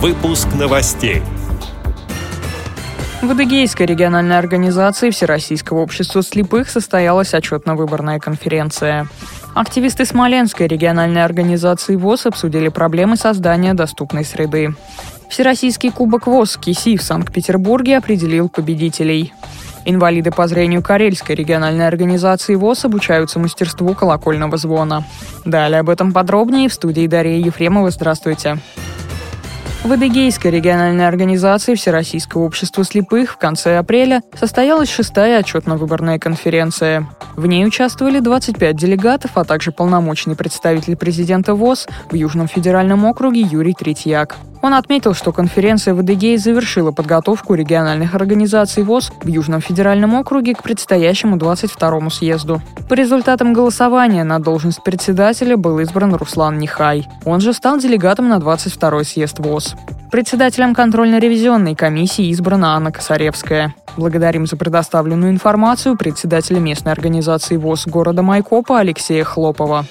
Выпуск новостей. В Адыгейской региональной организации Всероссийского общества слепых состоялась отчетно-выборная конференция. Активисты Смоленской региональной организации ВОЗ обсудили проблемы создания доступной среды. Всероссийский кубок ВОЗ КИСИ в Санкт-Петербурге определил победителей. Инвалиды по зрению Карельской региональной организации ВОЗ обучаются мастерству колокольного звона. Далее об этом подробнее в студии Дарья Ефремова. Здравствуйте. В Адыгейской региональной организации Всероссийского общества слепых в конце апреля состоялась шестая отчетно-выборная конференция. В ней участвовали 25 делегатов, а также полномочный представитель президента ВОЗ в Южном федеральном округе Юрий Третьяк. Он отметил, что конференция в Адыгее завершила подготовку региональных организаций ВОЗ в Южном федеральном округе к предстоящему 22-му съезду. По результатам голосования на должность председателя был избран Руслан Нихай. Он же стал делегатом на 22-й съезд ВОЗ. Председателем контрольно-ревизионной комиссии избрана Анна Косаревская. Благодарим за предоставленную информацию председателя местной организации ВОЗ города Майкопа Алексея Хлопова.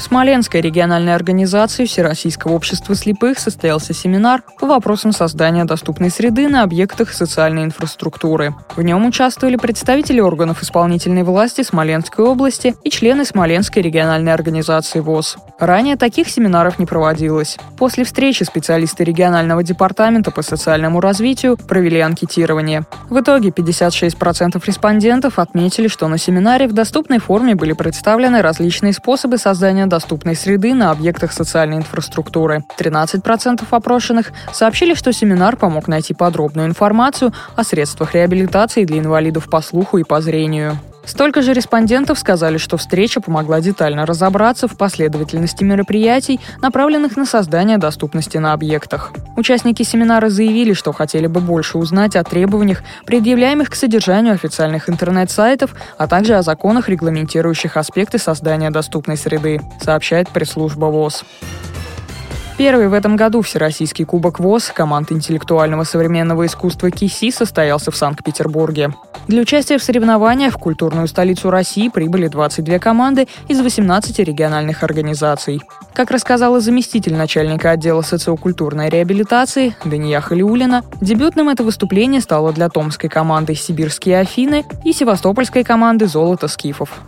В Смоленской региональной организации Всероссийского общества слепых состоялся семинар по вопросам создания доступной среды на объектах социальной инфраструктуры. В нем участвовали представители органов исполнительной власти Смоленской области и члены Смоленской региональной организации ВОЗ. Ранее таких семинаров не проводилось. После встречи специалисты регионального департамента по социальному развитию провели анкетирование. В итоге 56% респондентов отметили, что на семинаре в доступной форме были представлены различные способы создания доступной среды на объектах социальной инфраструктуры. 13% опрошенных сообщили, что семинар помог найти подробную информацию о средствах реабилитации для инвалидов по слуху и по зрению. Столько же респондентов сказали, что встреча помогла детально разобраться в последовательности мероприятий, направленных на создание доступности на объектах. Участники семинара заявили, что хотели бы больше узнать о требованиях, предъявляемых к содержанию официальных интернет-сайтов, а также о законах, регламентирующих аспекты создания доступной среды, сообщает пресс-служба ВОЗ. Первый в этом году Всероссийский кубок ВОЗ команд интеллектуального современного искусства КИСИ состоялся в Санкт-Петербурге. Для участия в соревнованиях в культурную столицу России прибыли 22 команды из 18 региональных организаций. Как рассказала заместитель начальника отдела социокультурной реабилитации Дания Халиулина, дебютным это выступление стало для томской команды «Сибирские Афины» и севастопольской команды «Золото скифов».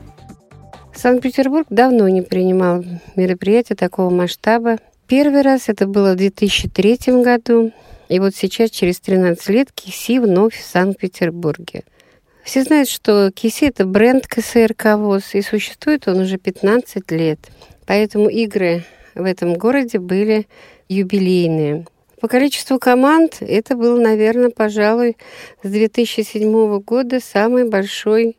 Санкт-Петербург давно не принимал мероприятия такого масштаба Первый раз это было в 2003 году, и вот сейчас, через 13 лет, Киси вновь в Санкт-Петербурге. Все знают, что Киси – это бренд КСРК ВОЗ, и существует он уже 15 лет. Поэтому игры в этом городе были юбилейные. По количеству команд это был, наверное, пожалуй, с 2007 года самый большой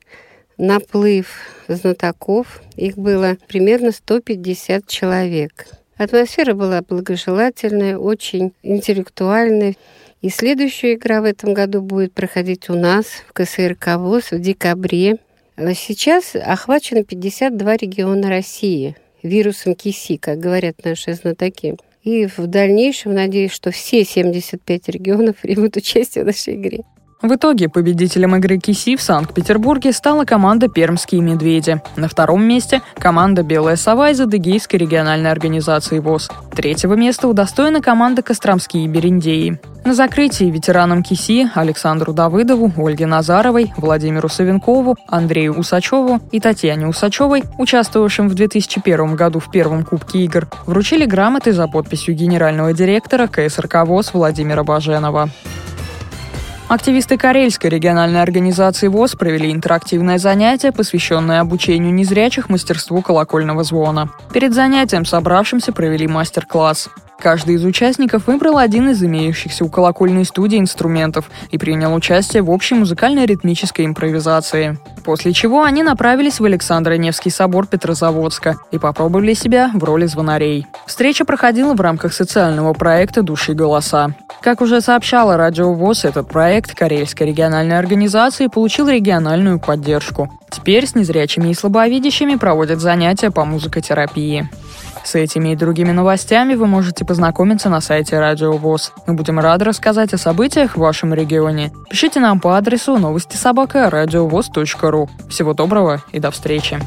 наплыв знатоков. Их было примерно 150 человек. Атмосфера была благожелательная, очень интеллектуальная. И следующая игра в этом году будет проходить у нас в КСРК ВОЗ в декабре. Сейчас охвачено 52 региона России вирусом КИСИ, как говорят наши знатоки. И в дальнейшем надеюсь, что все 75 регионов примут участие в нашей игре. В итоге победителем игры КИСИ в Санкт-Петербурге стала команда «Пермские медведи». На втором месте – команда «Белая сова» из Адыгейской региональной организации ВОЗ. Третьего места удостоена команда «Костромские бериндеи». На закрытии ветеранам КИСИ Александру Давыдову, Ольге Назаровой, Владимиру Савенкову, Андрею Усачеву и Татьяне Усачевой, участвовавшим в 2001 году в первом Кубке игр, вручили грамоты за подписью генерального директора КСРК ВОЗ Владимира Баженова. Активисты Карельской региональной организации ВОЗ провели интерактивное занятие, посвященное обучению незрячих мастерству колокольного звона. Перед занятием собравшимся провели мастер-класс. Каждый из участников выбрал один из имеющихся у колокольной студии инструментов и принял участие в общей музыкально-ритмической импровизации. После чего они направились в Александро-Невский собор Петрозаводска и попробовали себя в роли звонарей. Встреча проходила в рамках социального проекта «Души голоса». Как уже сообщала Радио ВОЗ, этот проект Карельской региональной организации получил региональную поддержку. Теперь с незрячими и слабовидящими проводят занятия по музыкотерапии. С этими и другими новостями вы можете познакомиться на сайте Радио ВОЗ. Мы будем рады рассказать о событиях в вашем регионе. Пишите нам по адресу новости собака ру. Всего доброго и до встречи.